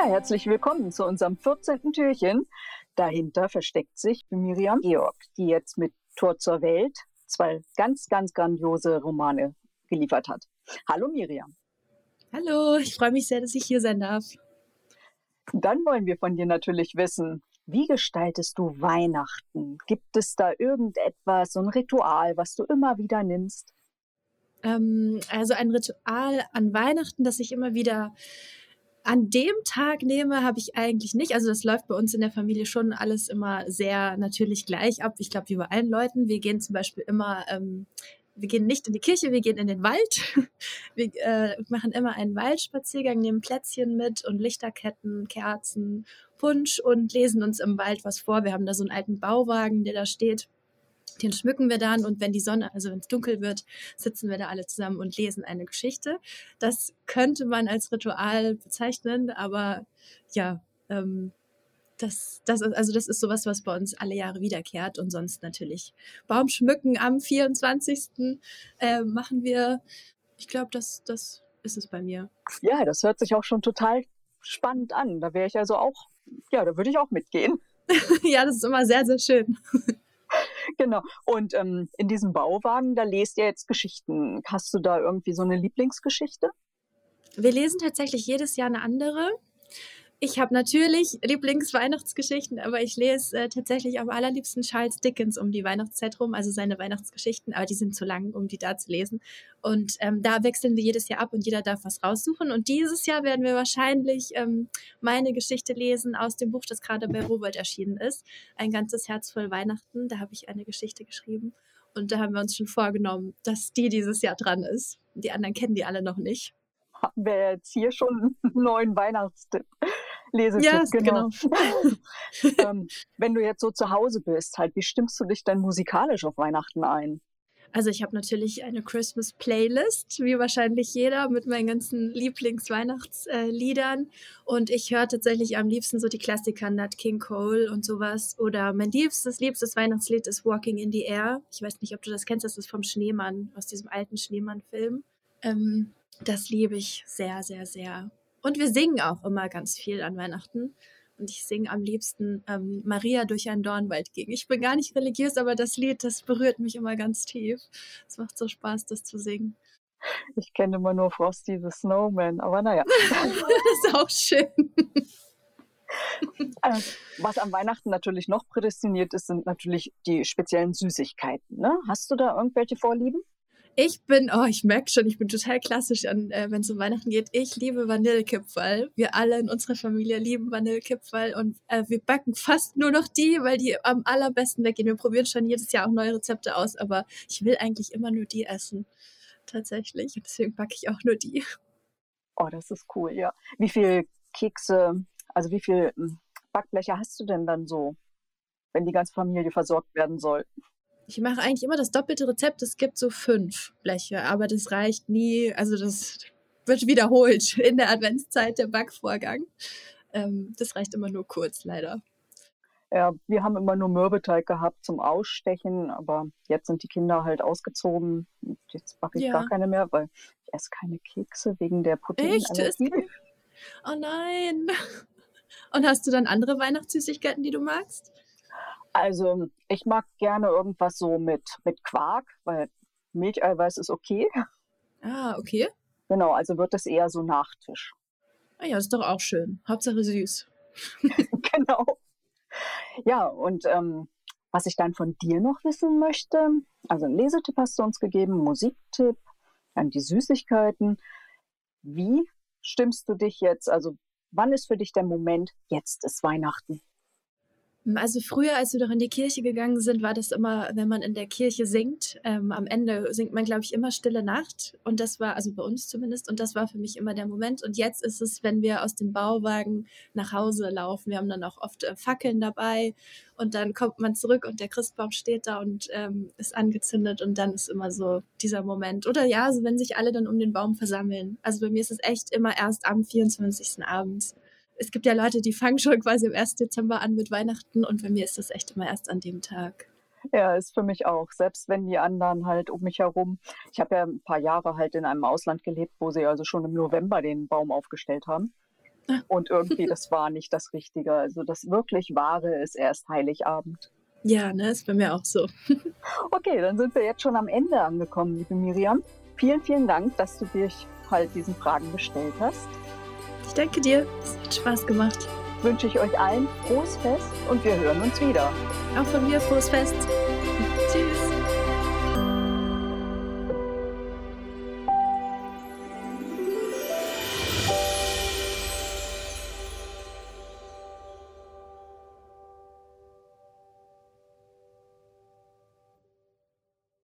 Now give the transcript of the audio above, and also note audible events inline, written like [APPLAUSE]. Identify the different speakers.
Speaker 1: Ja, herzlich willkommen zu unserem 14. Türchen. Dahinter versteckt sich Miriam Georg, die jetzt mit Tor zur Welt zwei ganz, ganz grandiose Romane geliefert hat. Hallo Miriam.
Speaker 2: Hallo, ich freue mich sehr, dass ich hier sein darf.
Speaker 1: Dann wollen wir von dir natürlich wissen, wie gestaltest du Weihnachten? Gibt es da irgendetwas, so ein Ritual, was du immer wieder nimmst?
Speaker 2: Ähm, also ein Ritual an Weihnachten, das ich immer wieder an dem Tag nehme, habe ich eigentlich nicht. Also das läuft bei uns in der Familie schon alles immer sehr natürlich gleich ab. Ich glaube, wie bei allen Leuten. Wir gehen zum Beispiel immer, ähm, wir gehen nicht in die Kirche, wir gehen in den Wald. [LAUGHS] Wir äh, machen immer einen Waldspaziergang, nehmen Plätzchen mit und Lichterketten, Kerzen, Punsch und lesen uns im Wald was vor. Wir haben da so einen alten Bauwagen, der da steht den schmücken wir dann und wenn die Sonne, also wenn es dunkel wird, sitzen wir da alle zusammen und lesen eine Geschichte. Das könnte man als Ritual bezeichnen, aber ja, ähm, das, das ist, also das ist sowas, was bei uns alle Jahre wiederkehrt und sonst natürlich Baumschmücken am 24. Äh, machen wir. Ich glaube, das, das ist es bei mir.
Speaker 1: Ja, das hört sich auch schon total spannend an. Da wäre ich also auch, ja, da würde ich auch mitgehen. [LAUGHS]
Speaker 2: ja, das ist immer sehr, sehr schön.
Speaker 1: Genau. Und ähm, in diesem Bauwagen, da lest ihr jetzt Geschichten. Hast du da irgendwie so eine Lieblingsgeschichte?
Speaker 2: Wir lesen tatsächlich jedes Jahr eine andere. Ich habe natürlich Lieblingsweihnachtsgeschichten, aber ich lese äh, tatsächlich am allerliebsten Charles Dickens um die Weihnachtszeit rum, also seine Weihnachtsgeschichten, aber die sind zu lang, um die da zu lesen. Und ähm, da wechseln wir jedes Jahr ab und jeder darf was raussuchen. Und dieses Jahr werden wir wahrscheinlich ähm, meine Geschichte lesen aus dem Buch, das gerade bei Robert erschienen ist. Ein ganzes Herz voll Weihnachten. Da habe ich eine Geschichte geschrieben. Und da haben wir uns schon vorgenommen, dass die dieses Jahr dran ist. Die anderen kennen die alle noch nicht.
Speaker 1: Haben wir jetzt hier schon einen neuen Weihnachtstipp. Lesetipp, ja, genau. genau. [LAUGHS] ähm, wenn du jetzt so zu Hause bist, halt, wie stimmst du dich denn musikalisch auf Weihnachten ein?
Speaker 2: Also ich habe natürlich eine Christmas Playlist, wie wahrscheinlich jeder, mit meinen ganzen Lieblingsweihnachtsliedern. und ich höre tatsächlich am liebsten so die Klassiker Nat King Cole und sowas. Oder mein liebstes, liebstes Weihnachtslied ist Walking in the Air. Ich weiß nicht, ob du das kennst, das ist vom Schneemann, aus diesem alten Schneemann-Film. Ähm, das liebe ich sehr, sehr, sehr. Und wir singen auch immer ganz viel an Weihnachten. Und ich singe am liebsten ähm, Maria durch einen Dornwald ging. Ich bin gar nicht religiös, aber das Lied, das berührt mich immer ganz tief. Es macht so Spaß, das zu singen.
Speaker 1: Ich kenne immer nur Frosty the Snowman, aber naja. [LAUGHS]
Speaker 2: das ist auch schön.
Speaker 1: Äh, was am Weihnachten natürlich noch prädestiniert ist, sind natürlich die speziellen Süßigkeiten. Ne? Hast du da irgendwelche Vorlieben?
Speaker 2: Ich bin, oh, ich merke schon, ich bin total klassisch, äh, wenn es um Weihnachten geht. Ich liebe Vanillekipferl. Wir alle in unserer Familie lieben Vanillekipferl und äh, wir backen fast nur noch die, weil die am allerbesten weggehen. Wir probieren schon jedes Jahr auch neue Rezepte aus, aber ich will eigentlich immer nur die essen. Tatsächlich. Und deswegen backe ich auch nur die.
Speaker 1: Oh, das ist cool, ja. Wie viel Kekse, also wie viel hm, Backbleche hast du denn dann so, wenn die ganze Familie versorgt werden soll?
Speaker 2: Ich mache eigentlich immer das doppelte Rezept. Es gibt so fünf Bleche, aber das reicht nie. Also das wird wiederholt [LAUGHS] in der Adventszeit, der Backvorgang. Ähm, das reicht immer nur kurz, leider.
Speaker 1: Ja, wir haben immer nur Mürbeteig gehabt zum Ausstechen, aber jetzt sind die Kinder halt ausgezogen. Jetzt backe ich ja. gar keine mehr, weil ich esse keine Kekse wegen der Proteinallergie.
Speaker 2: Oh nein. [LAUGHS] Und hast du dann andere Weihnachtssüßigkeiten, die du magst?
Speaker 1: Also ich mag gerne irgendwas so mit, mit Quark, weil Milcheiweiß ist okay.
Speaker 2: Ah, okay.
Speaker 1: Genau, also wird das eher so Nachtisch.
Speaker 2: Ah ja, ist doch auch schön. Hauptsache süß. [LAUGHS] [LAUGHS]
Speaker 1: genau. Ja, und ähm, was ich dann von dir noch wissen möchte, also einen Lesetipp hast du uns gegeben, Musiktipp, dann die Süßigkeiten. Wie stimmst du dich jetzt? Also wann ist für dich der Moment, jetzt ist Weihnachten?
Speaker 2: Also früher, als wir doch in die Kirche gegangen sind, war das immer, wenn man in der Kirche singt. Ähm, am Ende singt man, glaube ich, immer Stille Nacht. Und das war, also bei uns zumindest, und das war für mich immer der Moment. Und jetzt ist es, wenn wir aus dem Bauwagen nach Hause laufen. Wir haben dann auch oft äh, Fackeln dabei. Und dann kommt man zurück und der Christbaum steht da und ähm, ist angezündet. Und dann ist immer so dieser Moment. Oder ja, also wenn sich alle dann um den Baum versammeln. Also bei mir ist es echt immer erst am 24. abends es gibt ja Leute, die fangen schon quasi am 1. Dezember an mit Weihnachten und bei mir ist das echt immer erst an dem Tag.
Speaker 1: Ja, ist für mich auch. Selbst wenn die anderen halt um mich herum. Ich habe ja ein paar Jahre halt in einem Ausland gelebt, wo sie also schon im November den Baum aufgestellt haben. Und irgendwie, das war nicht das Richtige. Also das wirklich Wahre ist erst Heiligabend.
Speaker 2: Ja, ne, ist bei mir auch so. [LAUGHS]
Speaker 1: okay, dann sind wir jetzt schon am Ende angekommen, liebe Miriam. Vielen, vielen Dank, dass du dich halt diesen Fragen gestellt hast.
Speaker 2: Ich danke dir. Es hat Spaß gemacht.
Speaker 1: Wünsche ich euch allen frohes Fest und wir hören uns wieder.
Speaker 2: Auch von mir frohes Fest.